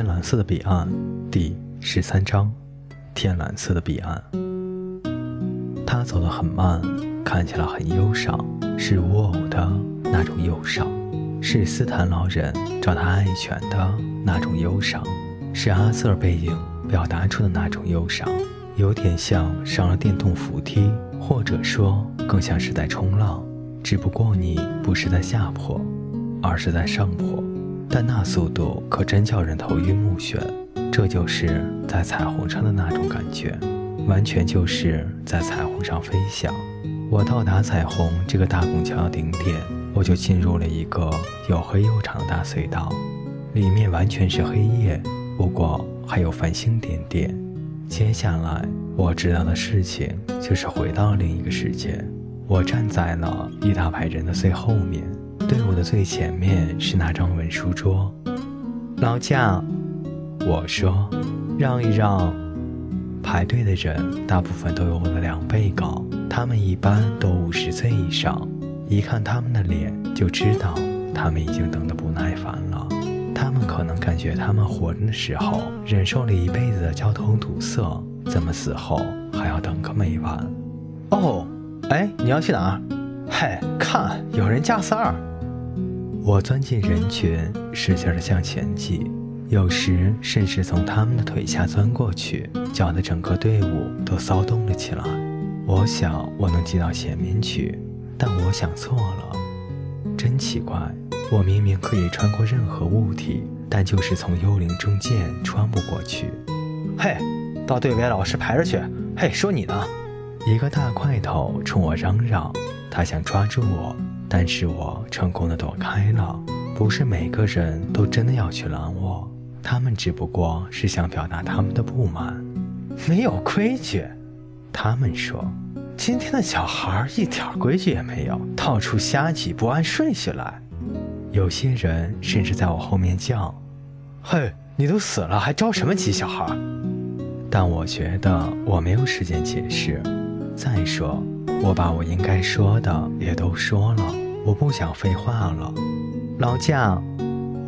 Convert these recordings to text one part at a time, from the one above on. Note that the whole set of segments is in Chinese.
天蓝色的彼岸，第十三章，天蓝色的彼岸。他走得很慢，看起来很忧伤，是无偶的那种忧伤，是斯坦老人找他爱犬的那种忧伤，是阿瑟背影表达出的那种忧伤，有点像上了电动扶梯，或者说更像是在冲浪，只不过你不是在下坡，而是在上坡。但那速度可真叫人头晕目眩，这就是在彩虹上的那种感觉，完全就是在彩虹上飞翔。我到达彩虹这个大拱桥的顶点，我就进入了一个又黑又长的大隧道，里面完全是黑夜，不过还有繁星点点。接下来我知道的事情就是回到另一个世界，我站在了一大排人的最后面。队伍的最前面是那张文书桌，老将，我说，让一让。排队的人大部分都有我的两倍高，他们一般都五十岁以上，一看他们的脸就知道他们已经等得不耐烦了。他们可能感觉他们活着的时候忍受了一辈子的交通堵塞，怎么死后还要等个没完？哦，哎，你要去哪儿？嘿，看，有人加塞儿。我钻进人群，使劲地向前挤，有时甚至从他们的腿下钻过去，搅得整个队伍都骚动了起来。我想我能挤到前面去，但我想错了。真奇怪，我明明可以穿过任何物体，但就是从幽灵中间穿不过去。嘿，到队尾老师排着去。嘿，说你呢？一个大块头冲我嚷嚷，他想抓住我。但是我成功的躲开了。不是每个人都真的要去拦我，他们只不过是想表达他们的不满。没有规矩，他们说，今天的小孩一点规矩也没有，到处瞎挤，不按顺序来。有些人甚至在我后面叫：“嘿，你都死了，还着什么急，小孩？”但我觉得我没有时间解释。再说。我把我应该说的也都说了，我不想废话了。老将，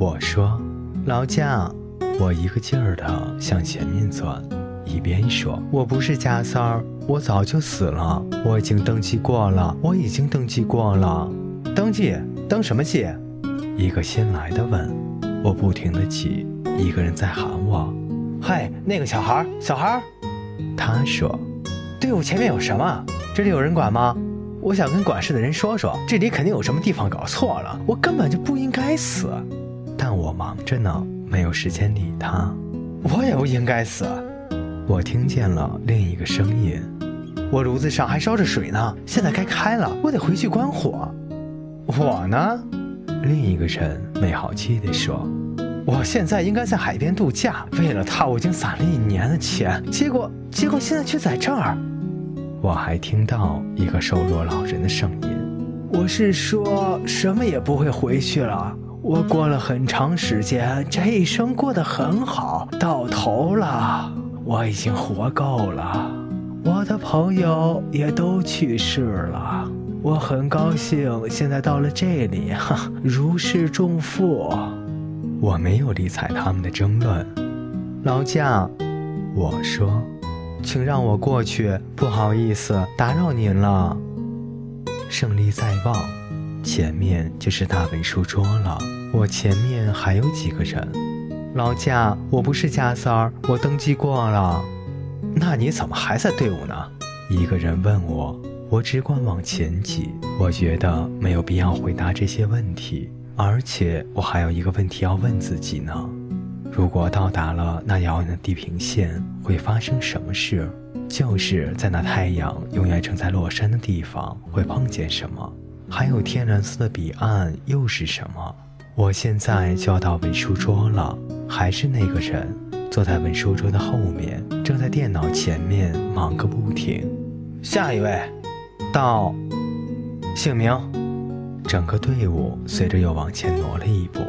我说，老将，我一个劲儿的向前面钻，一边说：“我不是加三儿，我早就死了，我已经登记过了，我已经登记过了。登记？登什么记？”一个新来的问。我不停的挤，一个人在喊我：“嗨，那个小孩儿，小孩儿。”他说：“队伍前面有什么？”这里有人管吗？我想跟管事的人说说，这里肯定有什么地方搞错了。我根本就不应该死，但我忙着呢，没有时间理他。我也不应该死。我听见了另一个声音，我炉子上还烧着水呢，现在该开了，我得回去关火。我呢？另一个人没好气地说：“我现在应该在海边度假，为了他我已经攒了一年的钱，结果结果现在却在这儿。”我还听到一个瘦弱老人的声音：“我是说什么也不会回去了。我过了很长时间，这一生过得很好，到头了，我已经活够了。我的朋友也都去世了，我很高兴现在到了这里，哈，如释重负。”我没有理睬他们的争论。老将，我说。请让我过去，不好意思打扰您了。胜利在望，前面就是大文书桌了。我前面还有几个人。老贾，我不是贾三儿，我登记过了。那你怎么还在队伍呢？一个人问我。我只管往前挤。我觉得没有必要回答这些问题，而且我还有一个问题要问自己呢。如果到达了那遥远的地平线，会发生什么事？就是在那太阳永远正在落山的地方，会碰见什么？还有天蓝色的彼岸又是什么？我现在就要到文书桌了，还是那个人坐在文书桌的后面，正在电脑前面忙个不停。下一位，到，姓名。整个队伍随着又往前挪了一步。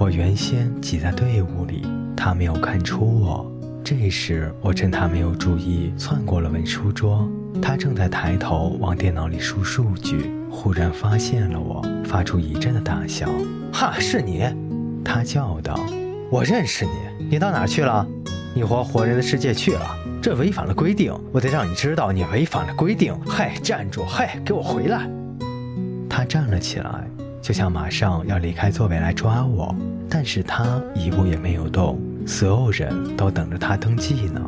我原先挤在队伍里，他没有看出我。这时我趁他没有注意，窜过了文书桌。他正在抬头往电脑里输数据，忽然发现了我，发出一阵的大笑。哈，是你！他叫道。我认识你，你到哪去了？你活活人的世界去了，这违反了规定，我得让你知道你违反了规定。嘿，站住！嘿，给我回来！他站了起来，就像马上要离开座位来抓我，但是他一步也没有动，所有人都等着他登记呢。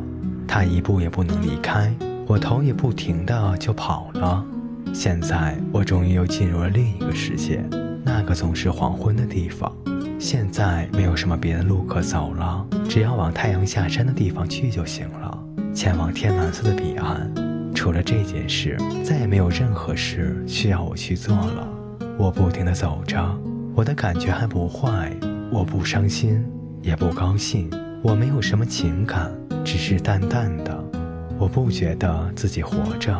他一步也不能离开，我头也不停的就跑了。现在我终于又进入了另一个世界，那个总是黄昏的地方。现在没有什么别的路可走了，只要往太阳下山的地方去就行了，前往天蓝色的彼岸。除了这件事，再也没有任何事需要我去做了。我不停地走着，我的感觉还不坏，我不伤心，也不高兴，我没有什么情感，只是淡淡的。我不觉得自己活着，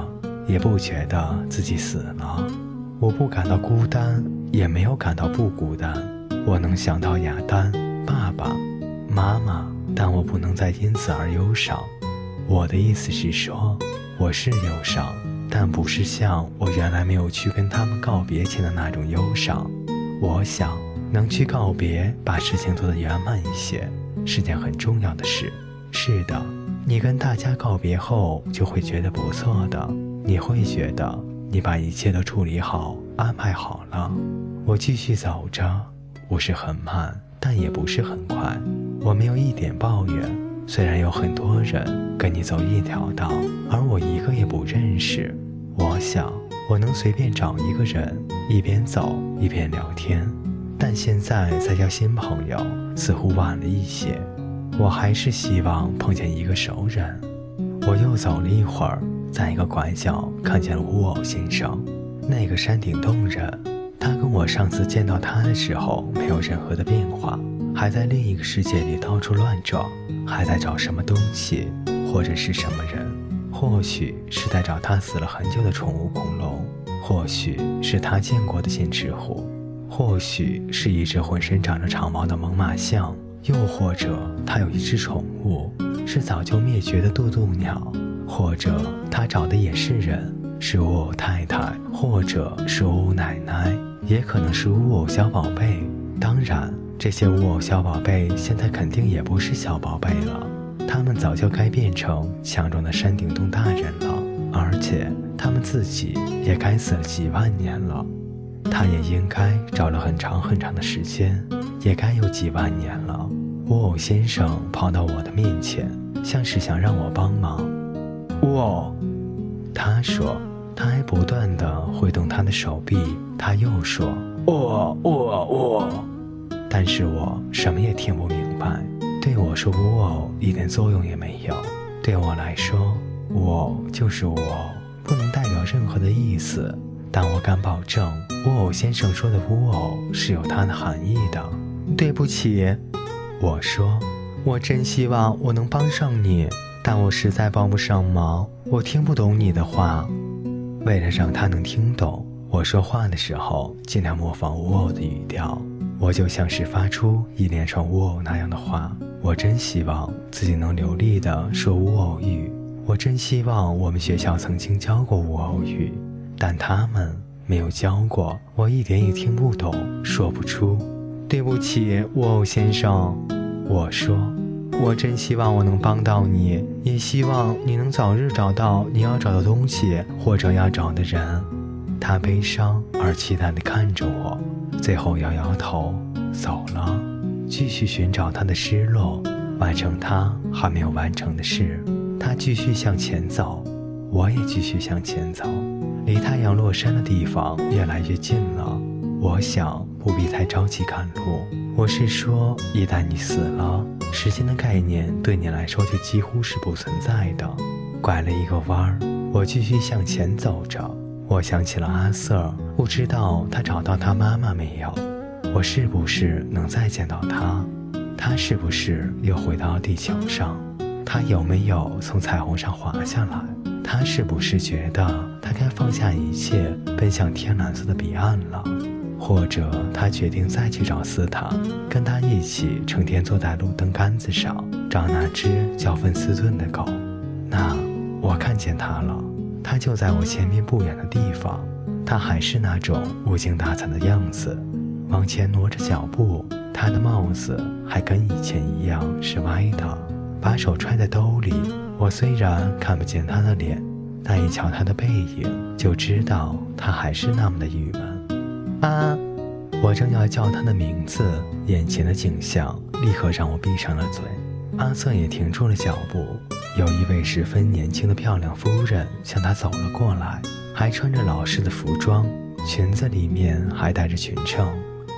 也不觉得自己死了，我不感到孤单，也没有感到不孤单。我能想到亚丹、爸爸妈妈，但我不能再因此而忧伤。我的意思是说，我是忧伤，但不是像我原来没有去跟他们告别前的那种忧伤。我想能去告别，把事情做得圆满一些，是件很重要的事。是的，你跟大家告别后，就会觉得不错的。你会觉得你把一切都处理好、安排好了。我继续走着。不是很慢，但也不是很快。我没有一点抱怨。虽然有很多人跟你走一条道，而我一个也不认识。我想我能随便找一个人，一边走一边聊天。但现在再交新朋友似乎晚了一些。我还是希望碰见一个熟人。我又走了一会儿，在一个拐角看见了乌偶先生。那个山顶洞人。他跟我上次见到他的时候没有任何的变化，还在另一个世界里到处乱撞，还在找什么东西，或者是什么人？或许是在找他死了很久的宠物恐龙，或许是他见过的剑齿虎，或许是一只浑身长着长毛的猛犸象，又或者他有一只宠物是早就灭绝的渡渡鸟，或者他找的也是人，是乌偶太太，或者是乌奶奶。也可能是乌偶小宝贝，当然，这些乌偶小宝贝现在肯定也不是小宝贝了，他们早就该变成强壮的山顶洞大人了，而且他们自己也该死了几万年了，他也应该找了很长很长的时间，也该有几万年了。乌偶先生跑到我的面前，像是想让我帮忙。乌偶，他说。他还不断地挥动他的手臂，他又说：“我我我！”但是我什么也听不明白。对我说“呜哦”一点作用也没有。对我来说，“我就是“呜哦”，不能代表任何的意思。但我敢保证，“呜哦”先生说的“呜哦”是有它的含义的。对不起，我说，我真希望我能帮上你，但我实在帮不上忙。我听不懂你的话。为了让他能听懂我说话的时候，尽量模仿乌偶的语调，我就像是发出一连串乌偶那样的话。我真希望自己能流利地说乌偶语，我真希望我们学校曾经教过乌偶语，但他们没有教过，我一点也听不懂，说不出。对不起，乌偶先生，我说。我真希望我能帮到你，也希望你能早日找到你要找的东西或者要找的人。他悲伤而期待地看着我，最后摇摇头走了，继续寻找他的失落，完成他还没有完成的事。他继续向前走，我也继续向前走，离太阳落山的地方越来越近了。我想不必太着急赶路。我是说，一旦你死了。时间的概念对你来说就几乎是不存在的。拐了一个弯儿，我继续向前走着。我想起了阿瑟，不知道他找到他妈妈没有？我是不是能再见到他？他是不是又回到地球上？他有没有从彩虹上滑下来？他是不是觉得他该放下一切，奔向天蓝色的彼岸了？或者他决定再去找斯坦，跟他一起成天坐在路灯杆子上找那只叫芬斯顿的狗。那我看见他了，他就在我前面不远的地方。他还是那种无精打采的样子，往前挪着脚步，他的帽子还跟以前一样是歪的，把手揣在兜里。我虽然看不见他的脸，但一瞧他的背影，就知道他还是那么的郁闷。啊！我正要叫他的名字，眼前的景象立刻让我闭上了嘴。阿瑟也停住了脚步。有一位十分年轻的漂亮夫人向他走了过来，还穿着老式的服装，裙子里面还带着裙撑。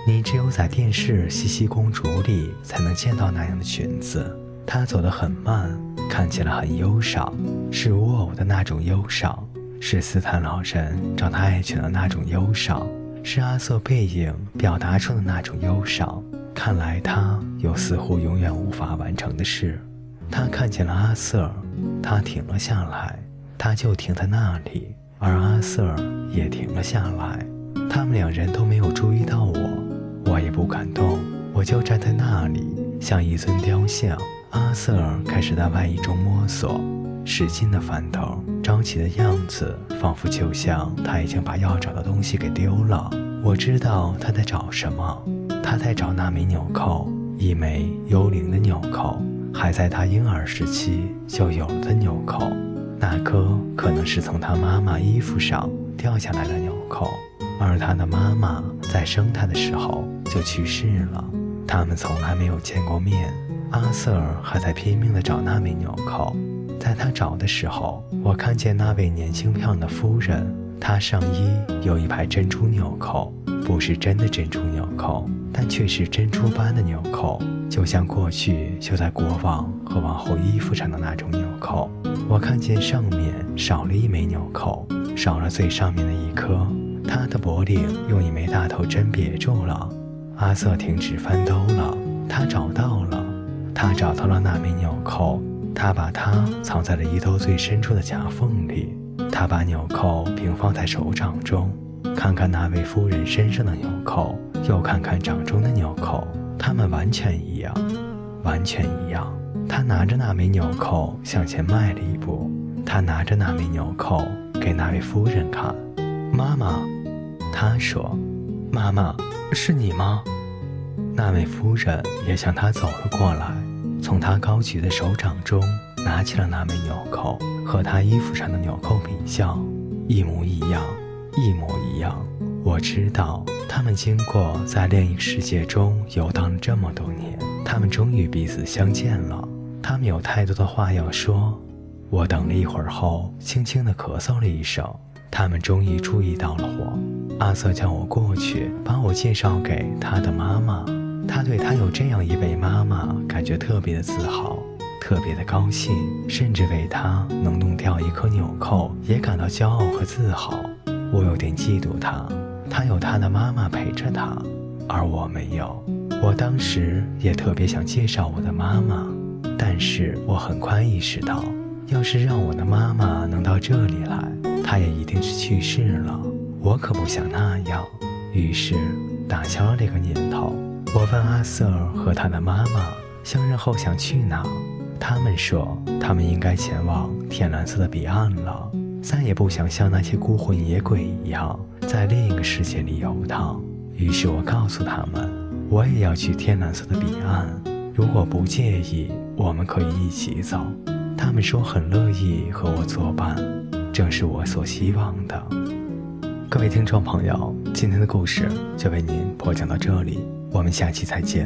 你只有在电视《茜茜公主》里才能见到那样的裙子。她走得很慢，看起来很忧伤，是乌偶的那种忧伤，是斯坦老人找她爱犬的那种忧伤，是阿瑟背影表达出的那种忧伤。看来他有似乎永远无法完成的事。他看见了阿瑟，他停了下来，他就停在那里，而阿瑟也停了下来。他们两人都没有注意到我，我也不敢动，我就站在那里，像一尊雕像。阿瑟开始在外衣中摸索，使劲的翻头，着急的样子，仿佛就像他已经把要找的东西给丢了。我知道他在找什么，他在找那枚纽扣，一枚幽灵的纽扣。还在他婴儿时期就有的纽扣，那颗可能是从他妈妈衣服上掉下来的纽扣，而他的妈妈在生他的时候就去世了，他们从来没有见过面。阿瑟还在拼命地找那枚纽扣，在他找的时候，我看见那位年轻漂亮的夫人，她上衣有一排珍珠纽扣，不是真的珍珠纽扣，但却是珍珠般的纽扣。就像过去绣在国王和王后衣服上的那种纽扣，我看见上面少了一枚纽扣，少了最上面的一颗。他的脖领用一枚大头针别住了。阿瑟停止翻兜了，他找到了，他找到了那枚纽扣，他把它藏在了衣兜最深处的夹缝里。他把纽扣平放在手掌中，看看那位夫人身上的纽扣，又看看掌中的纽扣。他们完全一样，完全一样。他拿着那枚纽扣向前迈了一步，他拿着那枚纽扣给那位夫人看。妈妈，他说：“妈妈，是你吗？”那位夫人也向他走了过来，从他高举的手掌中拿起了那枚纽扣，和他衣服上的纽扣比较，一模一样，一模一样。我知道。他们经过在另一个世界中游荡了这么多年，他们终于彼此相见了。他们有太多的话要说。我等了一会儿后，轻轻地咳嗽了一声。他们终于注意到了我。阿瑟叫我过去，把我介绍给他的妈妈。他对他有这样一位妈妈感觉特别的自豪，特别的高兴，甚至为他能弄掉一颗纽扣也感到骄傲和自豪。我有点嫉妒他。他有他的妈妈陪着他，而我没有。我当时也特别想介绍我的妈妈，但是我很快意识到，要是让我的妈妈能到这里来，她也一定是去世了。我可不想那样，于是打消了这个念头。我问阿瑟和他的妈妈相认后想去哪，他们说他们应该前往天蓝色的彼岸了。再也不想像那些孤魂野鬼一样在另一个世界里游荡。于是我告诉他们，我也要去天蓝色的彼岸。如果不介意，我们可以一起走。他们说很乐意和我作伴，正是我所希望的。各位听众朋友，今天的故事就为您播讲到这里，我们下期再见。